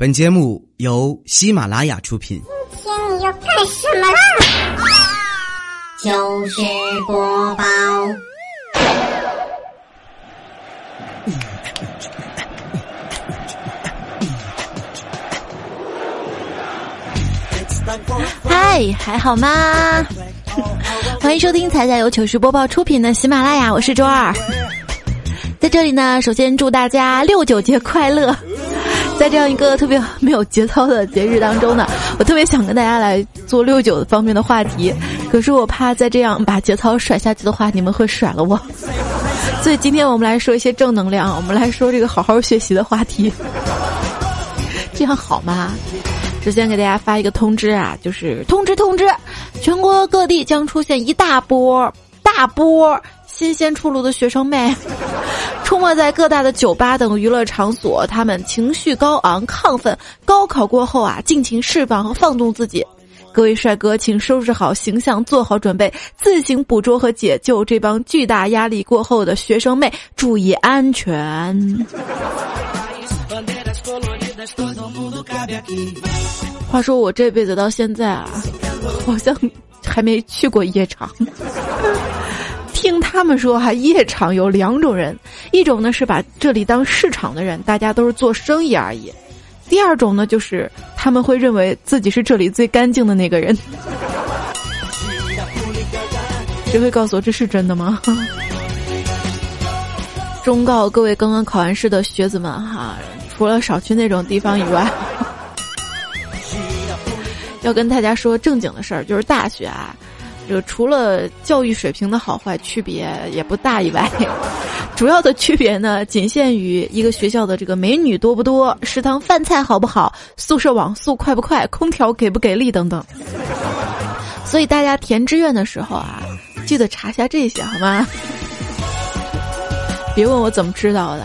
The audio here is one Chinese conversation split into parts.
本节目由喜马拉雅出品。今天你要干什么啦？就是播报。嗨，还好吗？欢迎收听彩彩由糗事播报出品的喜马拉雅，我是周二。在这里呢，首先祝大家六九节快乐。在这样一个特别没有节操的节日当中呢，我特别想跟大家来做六九方面的话题，可是我怕再这样把节操甩下去的话，你们会甩了我。所以今天我们来说一些正能量，我们来说这个好好学习的话题，这样好吗？首先给大家发一个通知啊，就是通知通知，全国各地将出现一大波大波新鲜出炉的学生妹。出没在各大的酒吧等娱乐场所，他们情绪高昂、亢奋。高考过后啊，尽情释放和放纵自己。各位帅哥，请收拾好形象，做好准备，自行捕捉和解救这帮巨大压力过后的学生妹，注意安全。话说我这辈子到现在啊，好像还没去过夜场。听他们说，哈，夜场有两种人，一种呢是把这里当市场的人，大家都是做生意而已；第二种呢，就是他们会认为自己是这里最干净的那个人。谁会告诉我这是真的吗？忠告各位刚刚考完试的学子们哈，除了少去那种地方以外，要跟大家说正经的事儿，就是大学啊。这个除了教育水平的好坏区别也不大以外，主要的区别呢，仅限于一个学校的这个美女多不多、食堂饭菜好不好、宿舍网速快不快、空调给不给力等等。所以大家填志愿的时候啊，记得查一下这些好吗？别问我怎么知道的，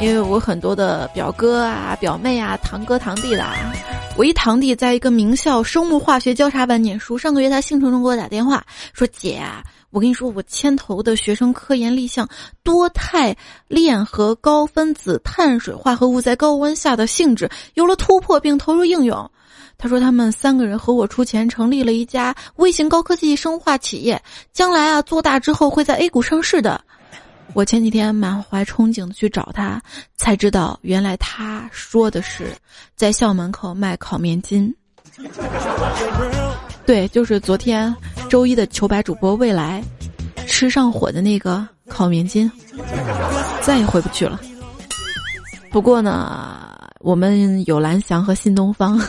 因为我很多的表哥啊、表妹啊、堂哥堂弟的。我一堂弟在一个名校生物化学交叉班念书，上个月他兴冲冲给我打电话说：“姐，我跟你说，我牵头的学生科研立项多肽链和高分子碳水化合物在高温下的性质有了突破，并投入应用。”他说他们三个人和我出钱成立了一家微型高科技生化企业，将来啊做大之后会在 A 股上市的。我前几天满怀憧憬的去找他，才知道原来他说的是在校门口卖烤面筋。对，就是昨天周一的糗百主播未来吃上火的那个烤面筋，再也回不去了。不过呢，我们有蓝翔和新东方。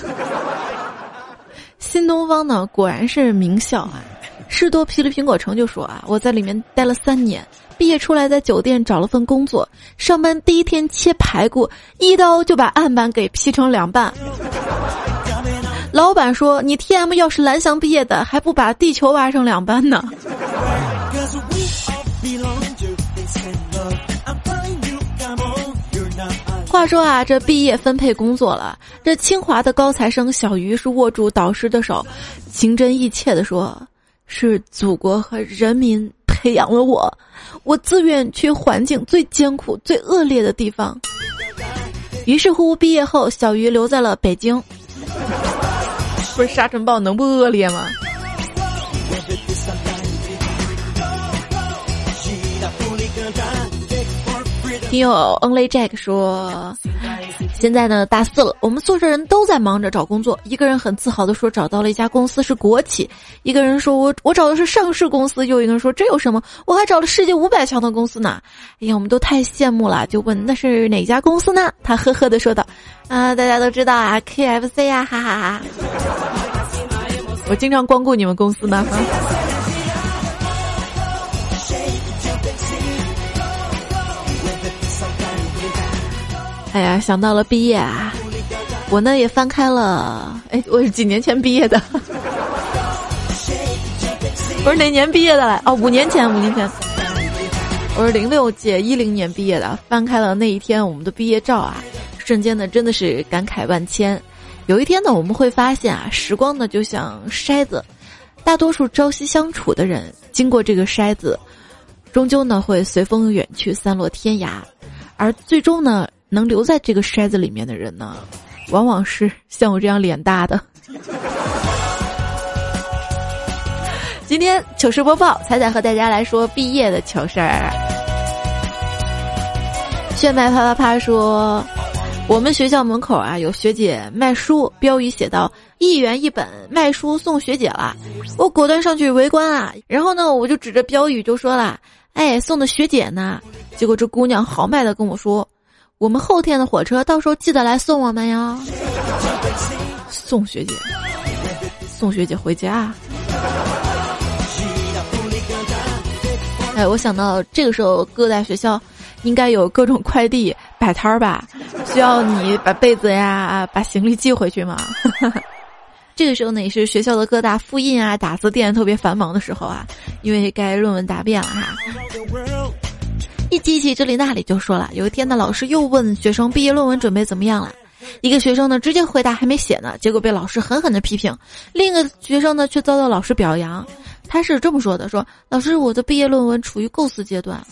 新东方呢，果然是名校啊。士多啤梨苹果城就说啊，我在里面待了三年。毕业出来，在酒店找了份工作。上班第一天切排骨，一刀就把案板给劈成两半。老板说：“你 T M 要是蓝翔毕业的，还不把地球挖成两半呢？”话说啊，这毕业分配工作了。这清华的高材生小鱼是握住导师的手，情真意切的说：“是祖国和人民。”培 养了我，我自愿去环境最艰苦、最恶劣的地方。于是乎，毕业后，小鱼留在了北京。不是沙尘暴能不恶劣吗？听友 Only Jack 说。现在呢，大四了，我们宿舍人都在忙着找工作。一个人很自豪的说找到了一家公司是国企，一个人说我我找的是上市公司，又一个人说这有什么？我还找了世界五百强的公司呢。哎呀，我们都太羡慕了，就问那是哪家公司呢？他呵呵的说道：“啊，大家都知道啊，KFC 呀，哈哈哈。我经常光顾你们公司呢。”哎呀，想到了毕业啊，我呢也翻开了。哎，我是几年前毕业的，我是哪年毕业的来？哦，五年前，五年前，我是零六届一零年毕业的。翻开了那一天我们的毕业照啊，瞬间呢真的是感慨万千。有一天呢，我们会发现啊，时光呢就像筛子，大多数朝夕相处的人，经过这个筛子，终究呢会随风远去，散落天涯，而最终呢。能留在这个筛子里面的人呢，往往是像我这样脸大的。今天糗事播报，彩彩和大家来说毕业的糗事儿。炫迈啪啪啪说，我们学校门口啊有学姐卖书，标语写道：“一元一本，卖书送学姐了。”我果断上去围观啊，然后呢，我就指着标语就说了：“哎，送的学姐呢？”结果这姑娘豪迈的跟我说：“我们后天的火车，到时候记得来送我们呀。”送学姐，送学姐回家。哎，我想到这个时候各大学校。应该有各种快递摆摊儿吧？需要你把被子呀、把行李寄回去吗？这个时候呢，也是学校的各大复印啊、打字店特别繁忙的时候啊，因为该论文答辩了哈。一记起这里那里就说了，有一天呢，老师又问学生毕业论文准备怎么样了，一个学生呢直接回答还没写呢，结果被老师狠狠的批评；另一个学生呢却遭到老师表扬，他是这么说的：说老师，我的毕业论文处于构思阶段。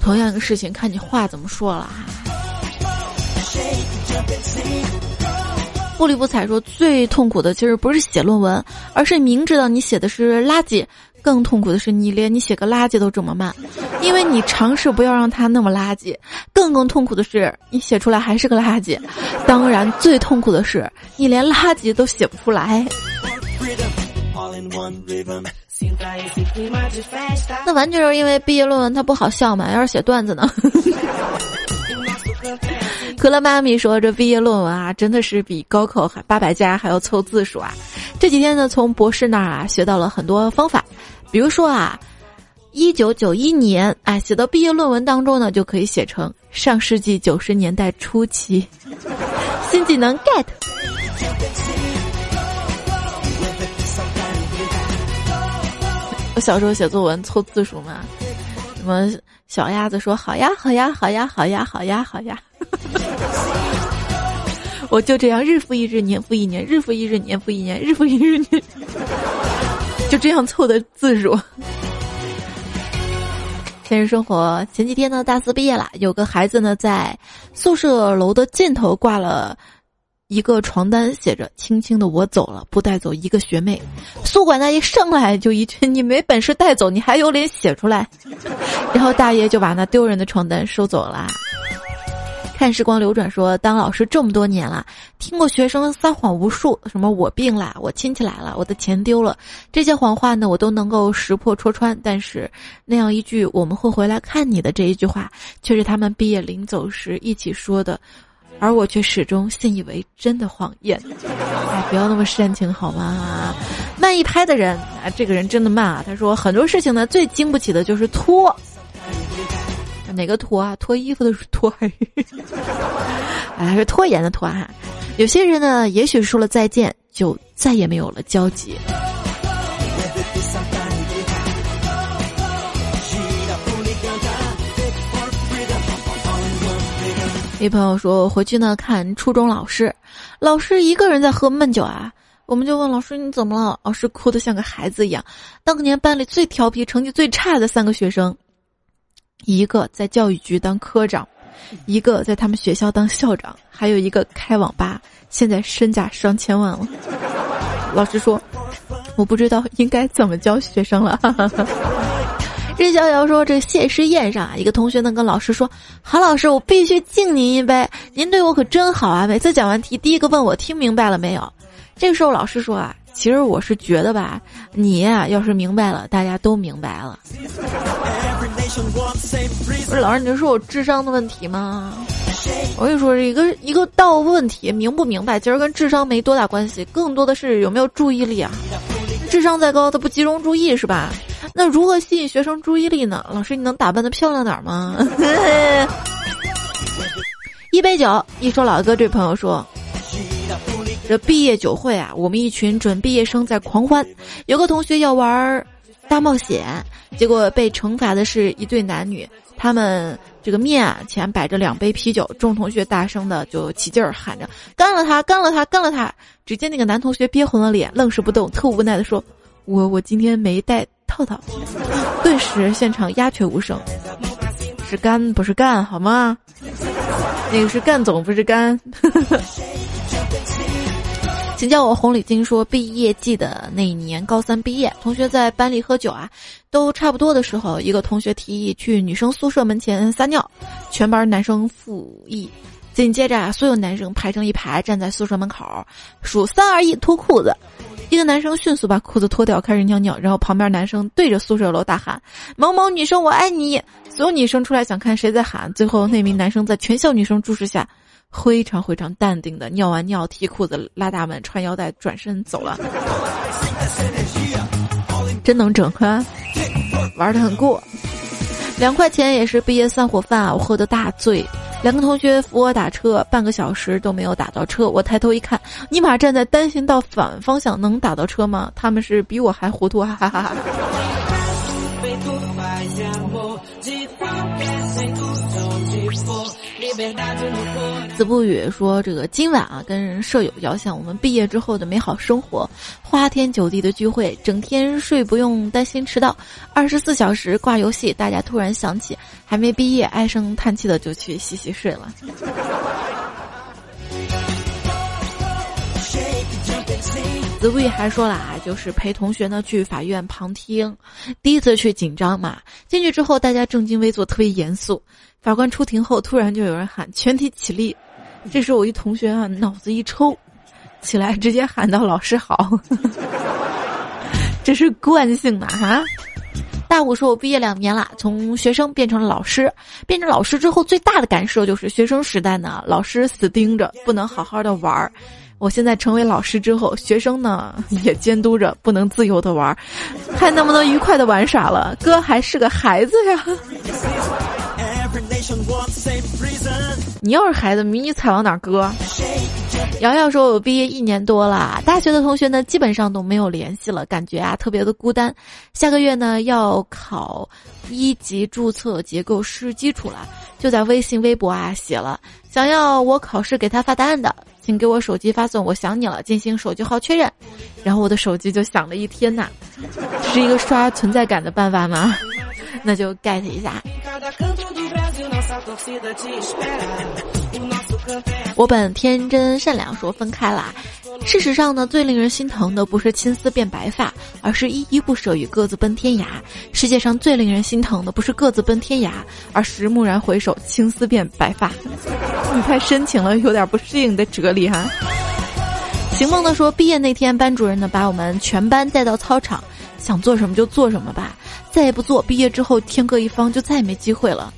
同样一个事情，看你话怎么说了哈。不理不睬说最痛苦的其实不是写论文，而是明知道你写的是垃圾，更痛苦的是你连你写个垃圾都这么慢，因为你尝试不要让它那么垃圾。更更痛苦的是你写出来还是个垃圾，当然最痛苦的是你连垃圾都写不出来。那完全是因为毕业论文它不好笑嘛？要是写段子呢？可乐妈咪说：“这毕业论文啊，真的是比高考还八百加还要凑字数啊！这几天呢，从博士那儿啊学到了很多方法，比如说啊，一九九一年哎写到毕业论文当中呢，就可以写成上世纪九十年代初期，新技能 get。”我小时候写作文凑字数嘛，什么小鸭子说好呀好呀好呀好呀好呀好呀，我就这样日复一日年复一年日复一日年复一年日复一日年，就这样凑的字数。现实生活前几天呢，大四毕业了，有个孩子呢在宿舍楼的尽头挂了。一个床单写着“轻轻的我走了，不带走一个学妹”。宿管大爷上来就一句：“你没本事带走，你还有脸写出来？”然后大爷就把那丢人的床单收走了。看时光流转，说当老师这么多年了，听过学生撒谎无数，什么我病了，我亲戚来了，我的钱丢了，这些谎话呢，我都能够识破戳穿。但是那样一句“我们会回来看你的”这一句话，却是他们毕业临走时一起说的。而我却始终信以为真的谎言，哎，不要那么煽情好吗？慢一拍的人啊，这个人真的慢啊。他说很多事情呢，最经不起的就是拖。哪个拖啊？脱衣服的拖，哎，是拖延的拖哈。有些人呢，也许说了再见，就再也没有了交集。一朋友说回去呢看初中老师，老师一个人在喝闷酒啊，我们就问老师你怎么了？老师哭得像个孩子一样。当年班里最调皮、成绩最差的三个学生，一个在教育局当科长，一个在他们学校当校长，还有一个开网吧，现在身价上千万了。老师说，我不知道应该怎么教学生了。任逍遥说：“这谢师宴上啊，一个同学呢跟老师说：‘韩老师，我必须敬您一杯，您对我可真好啊！’每次讲完题，第一个问我听明白了没有。这个时候老师说啊，其实我是觉得吧，你呀要是明白了，大家都明白了。不是老师，你说我智商的问题吗？我跟你说，一个一个道问题明不明白，其实跟智商没多大关系，更多的是有没有注意力啊。智商再高，他不集中注意是吧？”那如何吸引学生注意力呢？老师，你能打扮的漂亮点吗？一杯酒，一首老歌。这朋友说：“这毕业酒会啊，我们一群准毕业生在狂欢。有个同学要玩大冒险，结果被惩罚的是一对男女。他们这个面前摆着两杯啤酒，众同学大声的就起劲儿喊着：干了他，干了他，干了他！只见那个男同学憋红了脸，愣是不动，特无奈的说：我我今天没带。”套套，顿时现场鸦雀无声。是干不是干，好吗？那个是干总，不是干。请叫我红领巾。说毕业季的那一年，高三毕业，同学在班里喝酒啊，都差不多的时候，一个同学提议去女生宿舍门前撒尿，全班男生附议。紧接着啊，所有男生排成一排站在宿舍门口，数三二一，脱裤子。一个男生迅速把裤子脱掉，开始尿尿，然后旁边男生对着宿舍楼大喊：“某某女生，我爱你！”所有女生出来想看谁在喊，最后那名男生在全校女生注视下。非常非常淡定的尿完尿，提裤子，拉大门，穿腰带，转身走了。真能整哈，玩的很过。两块钱也是毕业散伙饭啊！我喝的大醉，两个同学扶我打车，半个小时都没有打到车。我抬头一看，尼玛站在单行道反方向，能打到车吗？他们是比我还糊涂，哈哈哈哈。子不语说：“这个今晚啊，跟舍友遥想我们毕业之后的美好生活，花天酒地的聚会，整天睡不用担心迟到，二十四小时挂游戏。大家突然想起还没毕业，唉声叹气的就去洗洗睡了。”子不语还说了啊，就是陪同学呢去法院旁听，第一次去紧张嘛，进去之后大家正襟危坐，特别严肃。法官出庭后，突然就有人喊全体起立。这时我一同学啊，脑子一抽，起来直接喊道：“老师好。”这是惯性嘛？哈！大五说：“我毕业两年了，从学生变成了老师。变成老师之后，最大的感受就是学生时代呢，老师死盯着，不能好好的玩儿。我现在成为老师之后，学生呢 也监督着，不能自由的玩儿，还能不能愉快的玩耍了？哥还是个孩子呀。”你要是孩子，迷你彩往哪搁？瑶瑶说：“我毕业一年多了，大学的同学呢，基本上都没有联系了，感觉啊特别的孤单。下个月呢要考一级注册结构师基础了，就在微信、微博啊写了，想要我考试给他发答案的，请给我手机发送‘我想你了’进行手机号确认。然后我的手机就响了一天呐，是一个刷存在感的办法吗？那就 get 一下。” 我本天真善良，说分开了。事实上呢，最令人心疼的不是青丝变白发，而是依依不舍与各自奔天涯。世界上最令人心疼的不是各自奔天涯，而是蓦然回首，青丝变白发。你太深情了，有点不适应的哲理哈。行梦的说，毕业那天，班主任呢把我们全班带到操场，想做什么就做什么吧，再也不做。毕业之后，天各一方，就再也没机会了。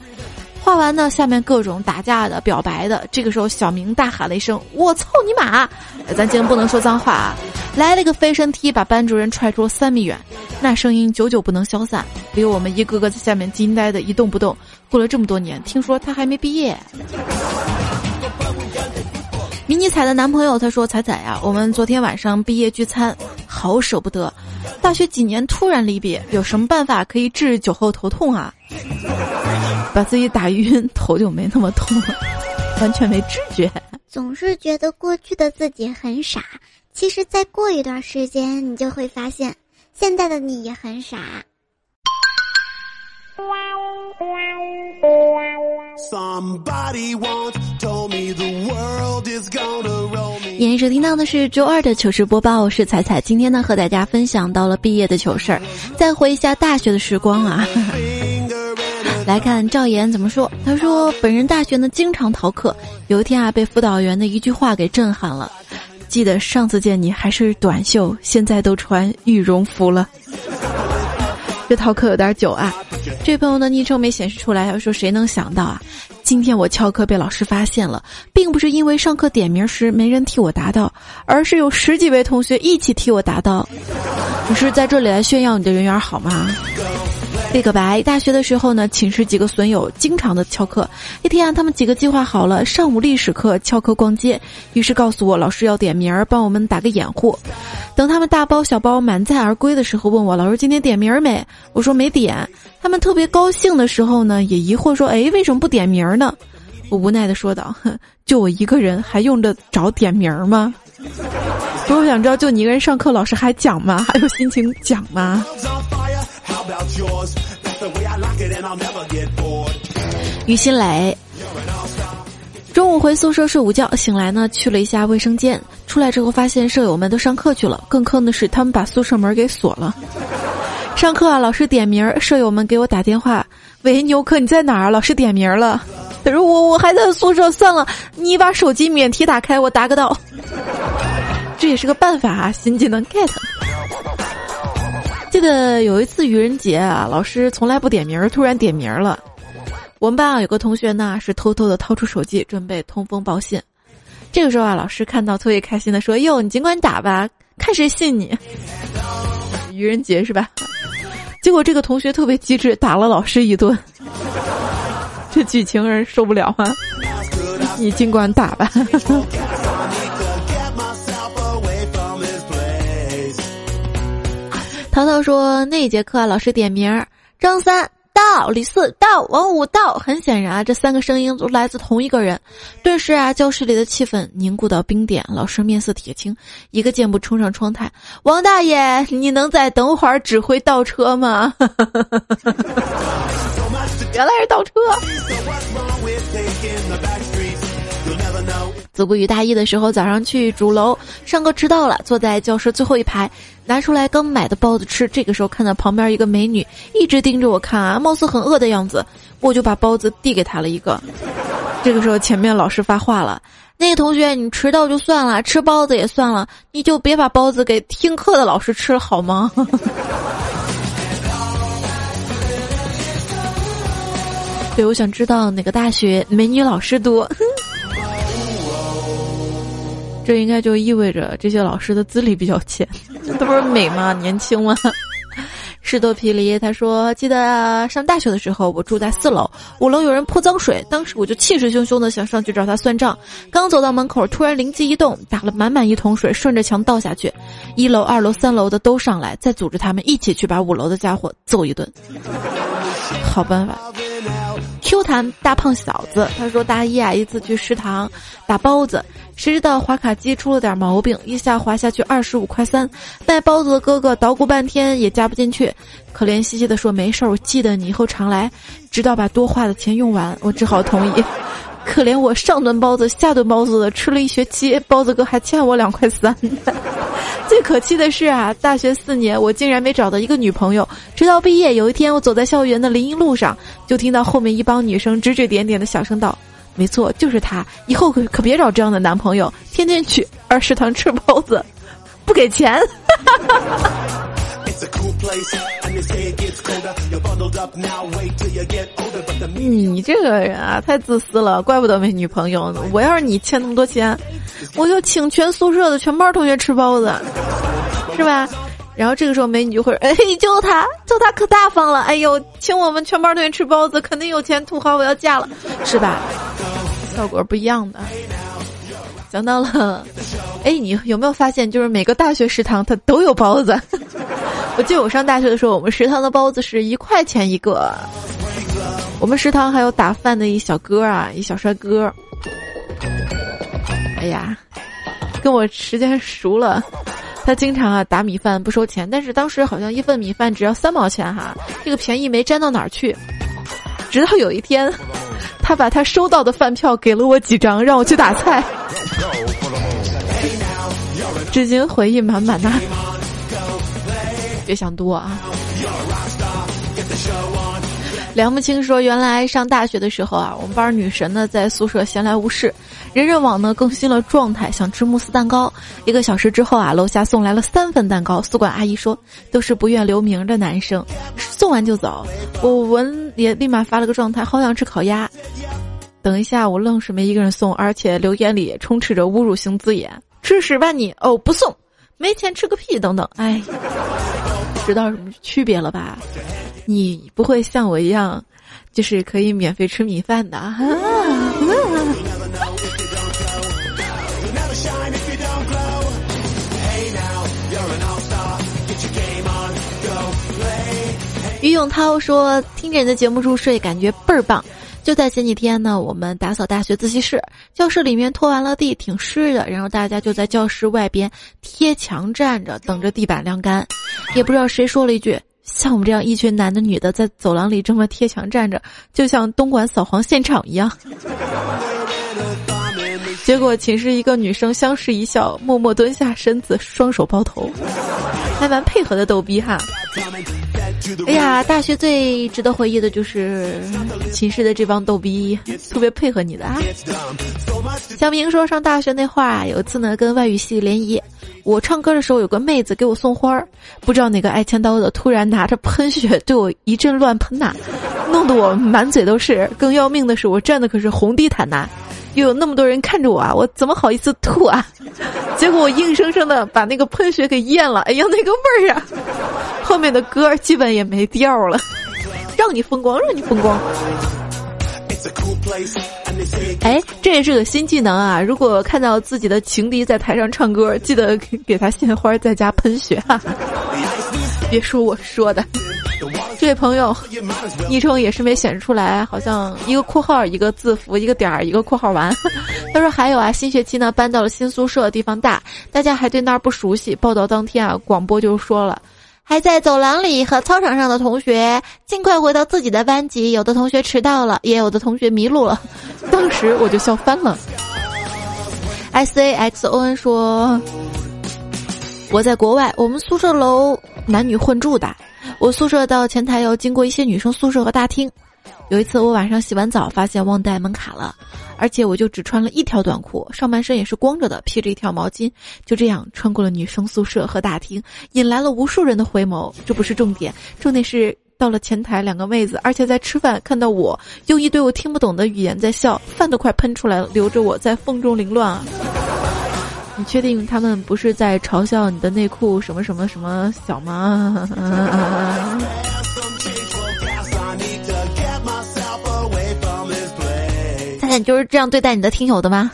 画完呢，下面各种打架的、表白的。这个时候，小明大喊了一声：“我操你妈！”咱今天不能说脏话啊！来了个飞身踢，把班主任踹出三米远，那声音久久不能消散，留我们一个个在下面惊呆的一动不动。过了这么多年，听说他还没毕业。迷你彩的男朋友他说：“彩彩呀，我们昨天晚上毕业聚餐，好舍不得。大学几年突然离别，有什么办法可以治酒后头痛啊？”把自己打晕，头就没那么痛了，完全没知觉。总是觉得过去的自己很傻，其实再过一段时间，你就会发现，现在的你也很傻。您收听到的是周二的糗事播报，我是彩彩。今天呢，和大家分享到了毕业的糗事儿，再回忆下大学的时光啊。来看赵岩怎么说？他说：“本人大学呢经常逃课，有一天啊被辅导员的一句话给震撼了。记得上次见你还是短袖，现在都穿羽绒服了。这逃课有点久啊。这朋友的昵称没显示出来，要说谁能想到啊？今天我翘课被老师发现了，并不是因为上课点名时没人替我答到，而是有十几位同学一起替我答到。你是在这里来炫耀你的人缘好吗？”立个白，大学的时候呢，寝室几个损友经常的翘课。一天啊，他们几个计划好了上午历史课翘课逛街，于是告诉我老师要点名儿，帮我们打个掩护。等他们大包小包满载而归的时候，问我老师今天点名儿没？我说没点。他们特别高兴的时候呢，也疑惑说：“哎，为什么不点名儿呢？”我无奈的说道：“哼，就我一个人，还用得着点名儿吗？不是我想知道，就你一个人上课，老师还讲吗？还有心情讲吗？”于新磊，中午回宿舍睡午觉，醒来呢去了一下卫生间，出来之后发现舍友们都上课去了，更坑的是他们把宿舍门给锁了。上课啊，老师点名，舍友们给我打电话：“喂，牛科你在哪儿？老师点名了。”他说：“我我还在宿舍，算了，你把手机免提打开，我答个到。”这也是个办法啊，新技能 get。记得有一次愚人节啊，老师从来不点名，突然点名了。我们班啊有个同学呢是偷偷的掏出手机准备通风报信，这个时候啊老师看到特别开心的说：“哟，你尽管打吧，看谁信你。”愚人节是吧？结果这个同学特别机智，打了老师一顿。这剧情人受不了吗？你尽管打吧。淘淘说那节课老师点名，张三。到李四到王五到，很显然啊，这三个声音都来自同一个人。顿时啊，教室里的气氛凝固到冰点。老师面色铁青，一个箭步冲上窗台：“王大爷，你能再等会儿指挥倒车吗？” 原来是倒车。子不语大一的时候，早上去主楼上课迟到了，坐在教室最后一排，拿出来刚买的包子吃。这个时候看到旁边一个美女一直盯着我看啊，貌似很饿的样子，我就把包子递给她了一个。这个时候前面老师发话了：“那个同学，你迟到就算了，吃包子也算了，你就别把包子给听课的老师吃了好吗？” 对，我想知道哪个大学美女老师多。这应该就意味着这些老师的资历比较浅，这不是美吗？年轻吗？士多啤梨他说：“记得上大学的时候，我住在四楼，五楼有人泼脏水，当时我就气势汹汹的想上去找他算账。刚走到门口，突然灵机一动，打了满满一桶水，顺着墙倒下去。一楼、二楼、三楼的都上来，再组织他们一起去把五楼的家伙揍一顿。好办法。” Q 弹大胖小子，他说大一啊，一次去食堂打包子，谁知道滑卡机出了点毛病，一下滑下去二十五块三，卖包子的哥哥捣鼓半天也加不进去，可怜兮兮的说没事儿，我记得你以后常来，直到把多花的钱用完，我只好同意。可怜我上顿包子下顿包子的吃了一学期，包子哥还欠我两块三。最可气的是啊，大学四年我竟然没找到一个女朋友，直到毕业有一天我走在校园的林荫路上，就听到后面一帮女生指指点点的小声道：“没错，就是他，以后可可别找这样的男朋友，天天去二食堂吃包子，不给钱。”你这个人啊，太自私了，怪不得没女朋友呢。我要是你欠那么多钱，我就请全宿舍的全班同学吃包子，是吧？然后这个时候美女就会，哎，就他，就他可大方了，哎呦，请我们全班同学吃包子，肯定有钱，土豪我要嫁了，是吧？效果不一样的。讲到了，哎，你有没有发现，就是每个大学食堂它都有包子？我记得我上大学的时候，我们食堂的包子是一块钱一个。我们食堂还有打饭的一小哥啊，一小帅哥。哎呀，跟我时间熟了，他经常啊打米饭不收钱，但是当时好像一份米饭只要三毛钱哈，这个便宜没沾到哪儿去。直到有一天。他把他收到的饭票给了我几张，让我去打菜。至今回忆满满呐，别想多啊。梁不清说：“原来上大学的时候啊，我们班女神呢在宿舍闲来无事，人人网呢更新了状态，想吃慕斯蛋糕。一个小时之后啊，楼下送来了三份蛋糕。宿管阿姨说，都是不愿留名的男生，送完就走。我闻也立马发了个状态，好想吃烤鸭。等一下，我愣是没一个人送，而且留言里充斥着侮辱性字眼：吃屎吧你！哦，不送，没钱吃个屁等等。哎，知道什么区别了吧？”你不会像我一样，就是可以免费吃米饭的。于 永涛说：“听着你的节目入睡，感觉倍儿棒。”就在前几天呢，我们打扫大学自习室，教室里面拖完了地，挺湿的。然后大家就在教室外边贴墙站着，等着地板晾干。也不知道谁说了一句。像我们这样一群男的女的在走廊里这么贴墙站着，就像东莞扫黄现场一样。结果寝室一个女生相视一笑，默默蹲下身子，双手抱头，还蛮配合的逗逼哈。哎呀，大学最值得回忆的就是寝室的这帮逗逼，特别配合你的啊。小明说，上大学那会儿啊，有一次呢跟外语系联谊，我唱歌的时候有个妹子给我送花儿，不知道哪个爱签刀的突然拿着喷血对我一阵乱喷呐，弄得我满嘴都是。更要命的是，我站的可是红地毯呐。又有那么多人看着我啊，我怎么好意思吐啊？结果我硬生生的把那个喷血给咽了。哎呀，那个味儿啊！后面的歌基本也没调了，让你风光，让你风光。哎，这也是个新技能啊！如果看到自己的情敌在台上唱歌，记得给他献花，在家喷血哈。别说我说的。这位朋友，昵称也是没显示出来，好像一个括号一个字符一个点儿一个括号完。他说还有啊，新学期呢搬到了新宿舍，地方大，大家还对那儿不熟悉。报道当天啊，广播就说了，还在走廊里和操场上的同学尽快回到自己的班级。有的同学迟到了，也有的同学迷路了。当时我就笑翻了。S A X O N 说，我在国外，我们宿舍楼男女混住的。我宿舍到前台要经过一些女生宿舍和大厅。有一次我晚上洗完澡，发现忘带门卡了，而且我就只穿了一条短裤，上半身也是光着的，披着一条毛巾，就这样穿过了女生宿舍和大厅，引来了无数人的回眸。这不是重点，重点是到了前台，两个妹子，而且在吃饭，看到我用一堆我听不懂的语言在笑，饭都快喷出来了，留着我在风中凌乱啊。你确定他们不是在嘲笑你的内裤什么什么什么小吗？猜你就是这样对待你的听友的吗？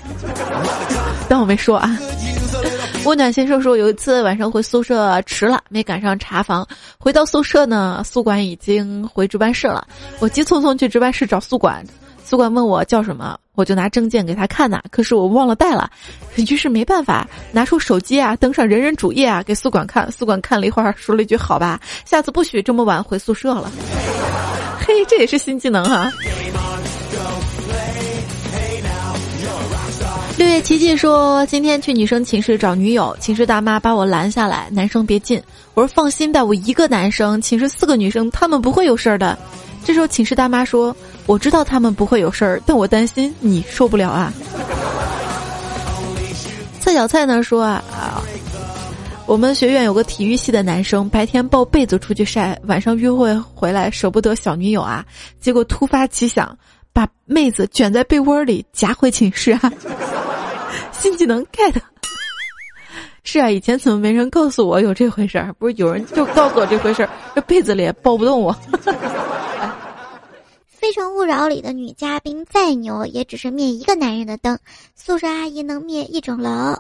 当我没说啊。温暖先生说，有一次晚上回宿舍迟了，没赶上查房，回到宿舍呢，宿管已经回值班室了，我急匆匆去值班室找宿管。宿管问我叫什么，我就拿证件给他看呐。可是我忘了带了，于是没办法拿出手机啊，登上人人主页啊，给宿管看。宿管看了一会儿，说了一句：“好吧，下次不许这么晚回宿舍了。”嘿，这也是新技能啊！六月奇迹说，今天去女生寝室找女友，寝室大妈把我拦下来，男生别进。我说放心吧，我一个男生，寝室四个女生，他们不会有事儿的。这时候寝室大妈说。我知道他们不会有事儿，但我担心你受不了啊。蔡小蔡呢说啊，我们学院有个体育系的男生，白天抱被子出去晒，晚上约会回来舍不得小女友啊，结果突发奇想，把妹子卷在被窝里夹回寝室啊。新技能 get。是啊，以前怎么没人告诉我有这回事儿？不是有人就告诉我这回事儿，这被子里也抱不动我。《非诚勿扰》里的女嘉宾再牛，也只是灭一个男人的灯，宿舍阿姨能灭一整楼。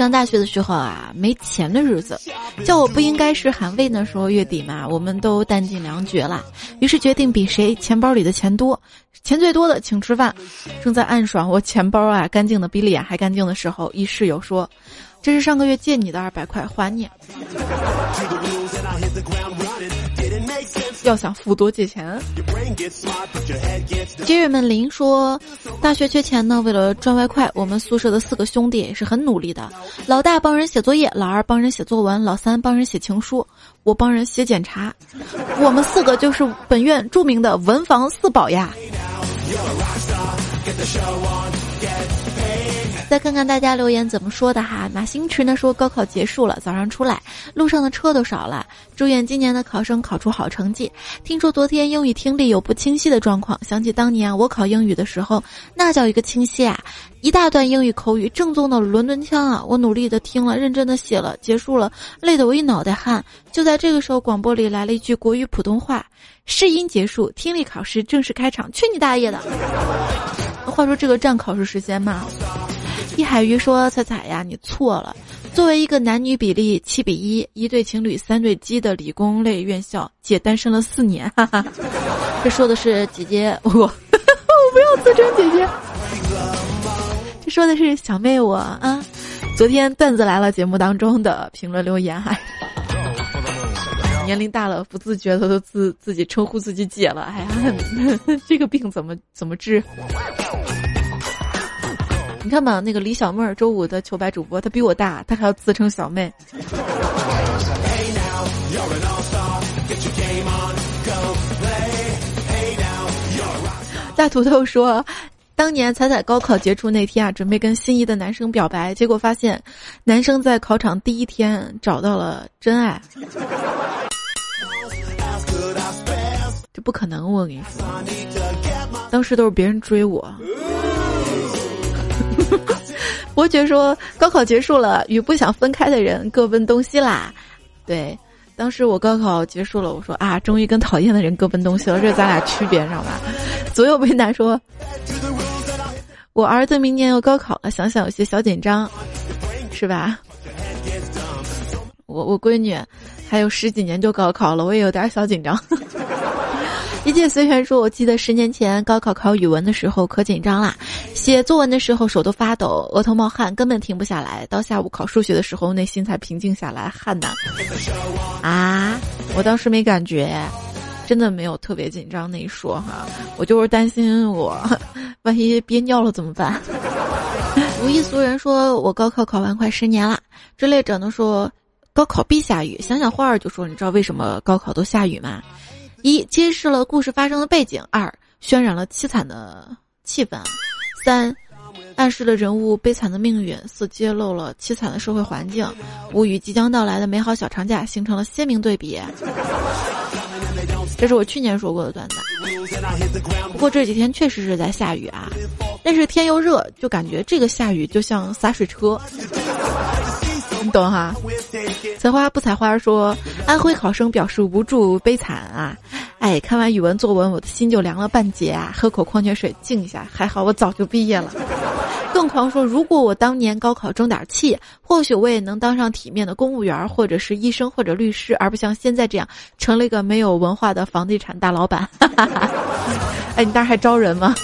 上大学的时候啊，没钱的日子，叫我不应该是喊魏那时候月底嘛，我们都弹尽粮绝了，于是决定比谁钱包里的钱多，钱最多的请吃饭。正在暗爽我钱包啊干净的比脸还干净的时候，一室友说：“这是上个月借你的二百块，还你。”要想富多借钱。杰瑞们林说，大学缺钱呢，为了赚外快，我们宿舍的四个兄弟也是很努力的。老大帮人写作业，老二帮人写作文，老三帮人写情书，我帮人写检查。我们四个就是本院著名的文房四宝呀。再看看大家留言怎么说的哈，马星驰呢说高考结束了，早上出来路上的车都少了，祝愿今年的考生考出好成绩。听说昨天英语听力有不清晰的状况，想起当年我考英语的时候，那叫一个清晰啊，一大段英语口语，正宗的伦敦腔啊！我努力的听了，认真的写了，结束了，累得我一脑袋汗。就在这个时候，广播里来了一句国语普通话：试音结束，听力考试正式开场。去你大爷的！话说这个占考试时间吗？一海鱼说：“彩彩呀，你错了。作为一个男女比例七比一、一对情侣三对鸡的理工类院校，姐单身了四年。哈哈，这说的是姐姐我，我不要自称姐姐。这说的是小妹我啊。昨天段子来了节目当中的评论留言哈。”年龄大了，不自觉的都自自己称呼自己姐了。哎呀，这个病怎么怎么治？你看吧，那个李小妹儿，周五的糗白主播，她比我大，她还要自称小妹。大土豆说，当年彩彩高考结束那天啊，准备跟心仪的男生表白，结果发现，男生在考场第一天找到了真爱。这不可能，我跟你说，当时都是别人追我。伯爵说，高考结束了，与不想分开的人各奔东西啦。对。当时我高考结束了，我说啊，终于跟讨厌的人各奔东西了，这咱俩区别，知道吧？左右为难说，我儿子明年要高考了，想想有些小紧张，是吧？我我闺女还有十几年就高考了，我也有点小紧张。一介随缘说，我记得十年前高考考语文的时候可紧张啦，写作文的时候手都发抖，额头冒汗，根本停不下来。到下午考数学的时候，内心才平静下来，汗呐。啊，我当时没感觉，真的没有特别紧张那一说哈，我就是担心我万一憋尿了怎么办。无一俗人说我高考考完快十年了，之类者呢说高考必下雨，想想花儿就说你知道为什么高考都下雨吗？一揭示了故事发生的背景，二渲染了凄惨的气氛，三暗示了人物悲惨的命运，四揭露了凄惨的社会环境，五与即将到来的美好小长假形成了鲜明对比。这是我去年说过的段子。不过这几天确实是在下雨啊，但是天又热，就感觉这个下雨就像洒水车。你懂哈？采花不采花说，安徽考生表示无助悲惨啊！哎，看完语文作文，我的心就凉了半截啊！喝口矿泉水静一下，还好我早就毕业了。更狂说，如果我当年高考争点气，或许我也能当上体面的公务员，或者是医生或者律师，而不像现在这样成了一个没有文化的房地产大老板。哎，你当时还招人吗？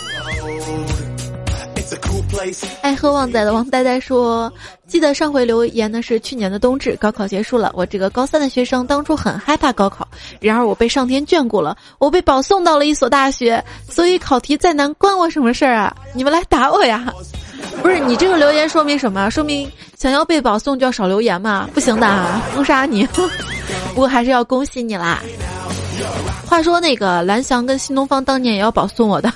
爱喝旺仔的王呆呆说：“记得上回留言的是去年的冬至，高考结束了。我这个高三的学生当初很害怕高考，然而我被上天眷顾了，我被保送到了一所大学。所以考题再难关我什么事儿啊？你们来打我呀！不是你这个留言说明什么？说明想要被保送就要少留言嘛？不行的，封杀你。不过还是要恭喜你啦。话说那个蓝翔跟新东方当年也要保送我的。”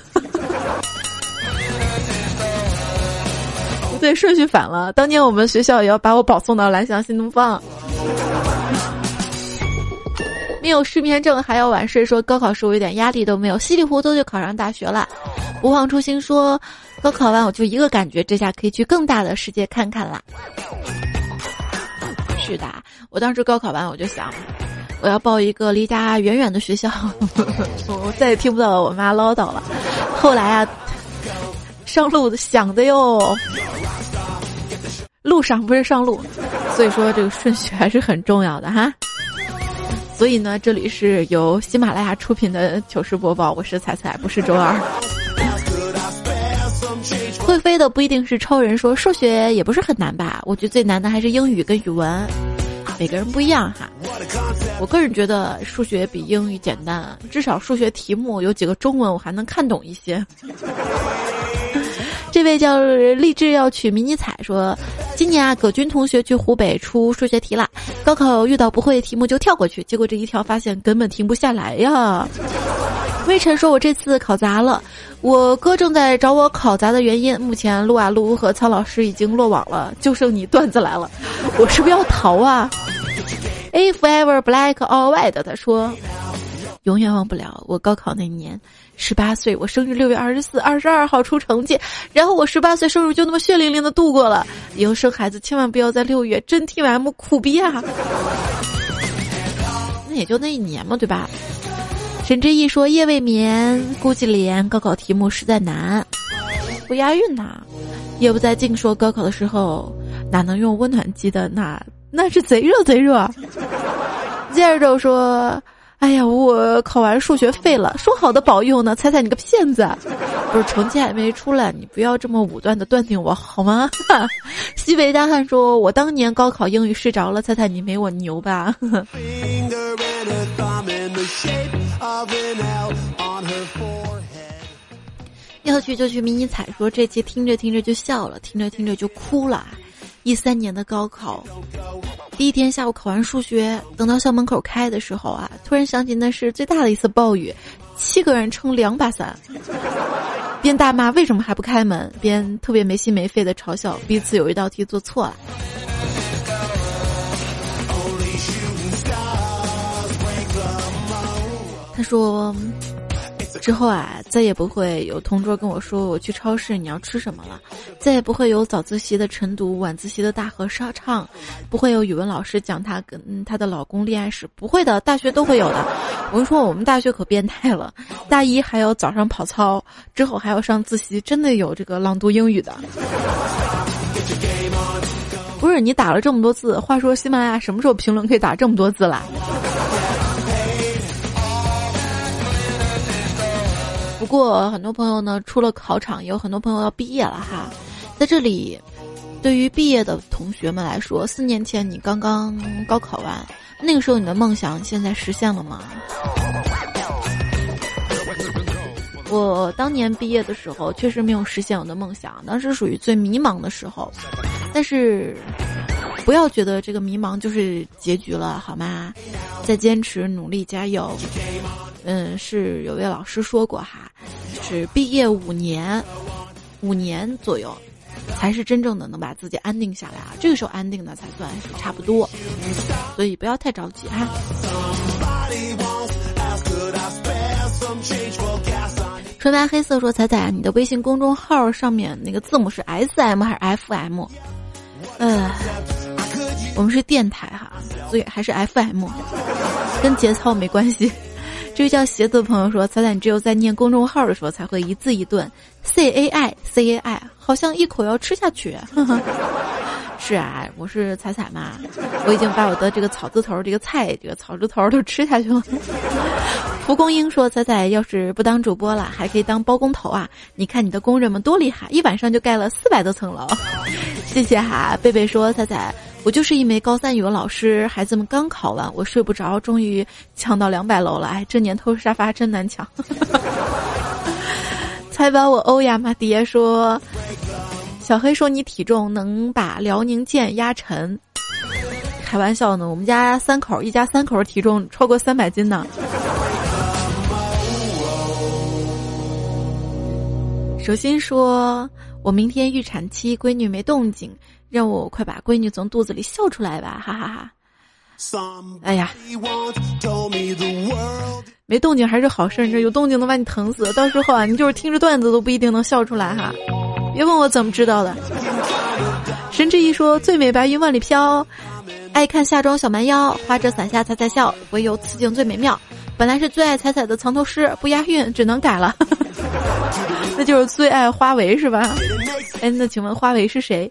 对，顺序反了。当年我们学校也要把我保送到蓝翔新东方。没有失眠症还要晚睡，说高考时我一点压力都没有，稀里糊涂就考上大学了。不忘初心说，高考完我就一个感觉，这下可以去更大的世界看看啦。是的，我当时高考完我就想，我要报一个离家远远的学校，我再也听不到我妈唠叨了。后来啊。上路想的哟，路上不是上路，所以说这个顺序还是很重要的哈。所以呢，这里是由喜马拉雅出品的糗事播报，我是彩彩，不是周二。会飞的不一定是超人，说数学也不是很难吧？我觉得最难的还是英语跟语文，每个人不一样哈。我个人觉得数学比英语简单，至少数学题目有几个中文我还能看懂一些。这位叫励志要娶迷你彩说，今年啊，葛军同学去湖北出数学题啦。高考遇到不会题目就跳过去，结果这一跳发现根本停不下来呀。微尘说，我这次考砸了，我哥正在找我考砸的原因。目前撸啊撸和曹老师已经落网了，就剩你段子来了，我是不是要逃啊？A forever black or white，他说。永远忘不了我高考那年，十八岁，我生日六月二十四，二十二号出成绩，然后我十八岁生日就那么血淋淋的度过了。以后生孩子千万不要在六月，真 T M 苦逼啊！那也就那一年嘛，对吧？沈之毅说夜未眠，估计连高考题目实在难，不押韵呐。夜不在静说高考的时候哪能用温暖机的？那那是贼热贼热。接着说。哎呀，我考完数学废了，说好的保佑呢？猜猜你个骗子！不是成绩还没出来，你不要这么武断的断定我好吗？西北大汉说，我当年高考英语睡着了，猜猜你没我牛吧？要去就去迷你彩说这期听着听着就笑了，听着听着就哭了。一三年的高考，第一天下午考完数学，等到校门口开的时候啊，突然想起那是最大的一次暴雨，七个人撑两把伞，边大骂为什么还不开门，边特别没心没肺的嘲笑彼此有一道题做错了。他说。之后啊，再也不会有同桌跟我说我去超市你要吃什么了，再也不会有早自习的晨读、晚自习的大合唱，不会有语文老师讲她跟她的老公恋爱史，不会的，大学都会有的。我跟你说，我们大学可变态了，大一还要早上跑操，之后还要上自习，真的有这个朗读英语的。不是你打了这么多字，话说喜马拉雅什么时候评论可以打这么多字了？不过很多朋友呢，出了考场，也有很多朋友要毕业了哈。在这里，对于毕业的同学们来说，四年前你刚刚高考完，那个时候你的梦想现在实现了吗？我当年毕业的时候，确实没有实现我的梦想，当时属于最迷茫的时候。但是，不要觉得这个迷茫就是结局了，好吗？再坚持努力，加油。嗯，是有位老师说过哈，是毕业五年，五年左右，才是真正的能把自己安定下来啊。这个时候安定的才算是差不多，所以不要太着急哈。纯白黑色说：“彩彩，你的微信公众号上面那个字母是 S M 还是 F M？呃，我们是电台哈，所以还是 F M，跟节操没关系。”这位叫鞋子的朋友说：“彩彩，你只有在念公众号的时候才会一字一顿，C A I C A I，好像一口要吃下去。”是啊，我是彩彩嘛，我已经把我的这个草字头这个菜这个草字头都吃下去了。蒲公英说：“彩彩要是不当主播了，还可以当包工头啊！你看你的工人们多厉害，一晚上就盖了四百多层楼。”谢谢哈，贝贝说：“彩彩。”我就是一枚高三语文老师，孩子们刚考完，我睡不着，终于抢到两百楼了。哎，这年头沙发真难抢。猜把我欧亚吗？爹说，小黑说你体重能把辽宁舰压沉。开玩笑呢，我们家三口一家三口体重超过三百斤呢。首先说，我明天预产期，闺女没动静。让我快把闺女从肚子里笑出来吧，哈哈哈！哎呀，没动静还是好事，这有动静能把你疼死。到时候啊，你就是听着段子都不一定能笑出来哈。别问我怎么知道的。神之一说：“最美白云万里飘，爱看夏装小蛮腰，花着伞下踩踩笑，唯有此景最美妙。”本来是最爱彩彩的藏头诗，不押韵，只能改了。那就是最爱花为是吧？哎，那请问花为是谁？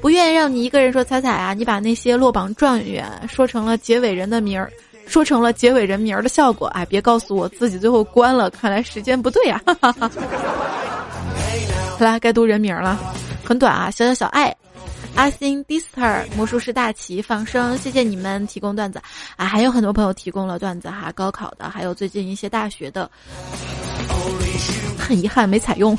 不愿意让你一个人说彩彩啊！你把那些落榜状元说成了结尾人的名儿，说成了结尾人名儿的效果。哎，别告诉我自己最后关了，看来时间不对呀。来，该读人名了，很短啊，小小小爱。阿星 Dister 魔术师大旗放生，谢谢你们提供段子啊！还有很多朋友提供了段子哈，高考的，还有最近一些大学的。很遗憾没采用，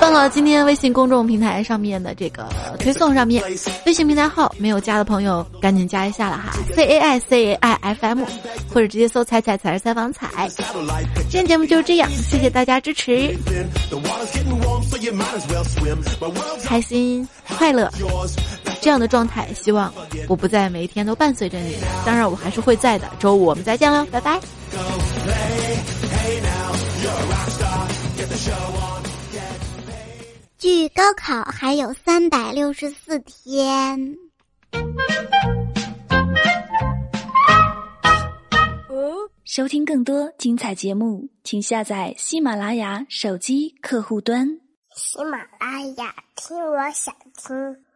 放到今天微信公众平台上面的这个推送上面。微信平台号没有加的朋友赶紧加一下了哈，C A I C A I F M，或者直接搜“彩彩彩是采访彩”。今天节目就是这样，谢谢大家支持，开心快乐这样的状态，希望我不再每一天都伴随着你，当然我还是会在的。周五我们再见了，拜拜。距高考还有三百六十四天。收听更多精彩节目，请下载喜马拉雅手机客户端。喜马拉雅，听我想听。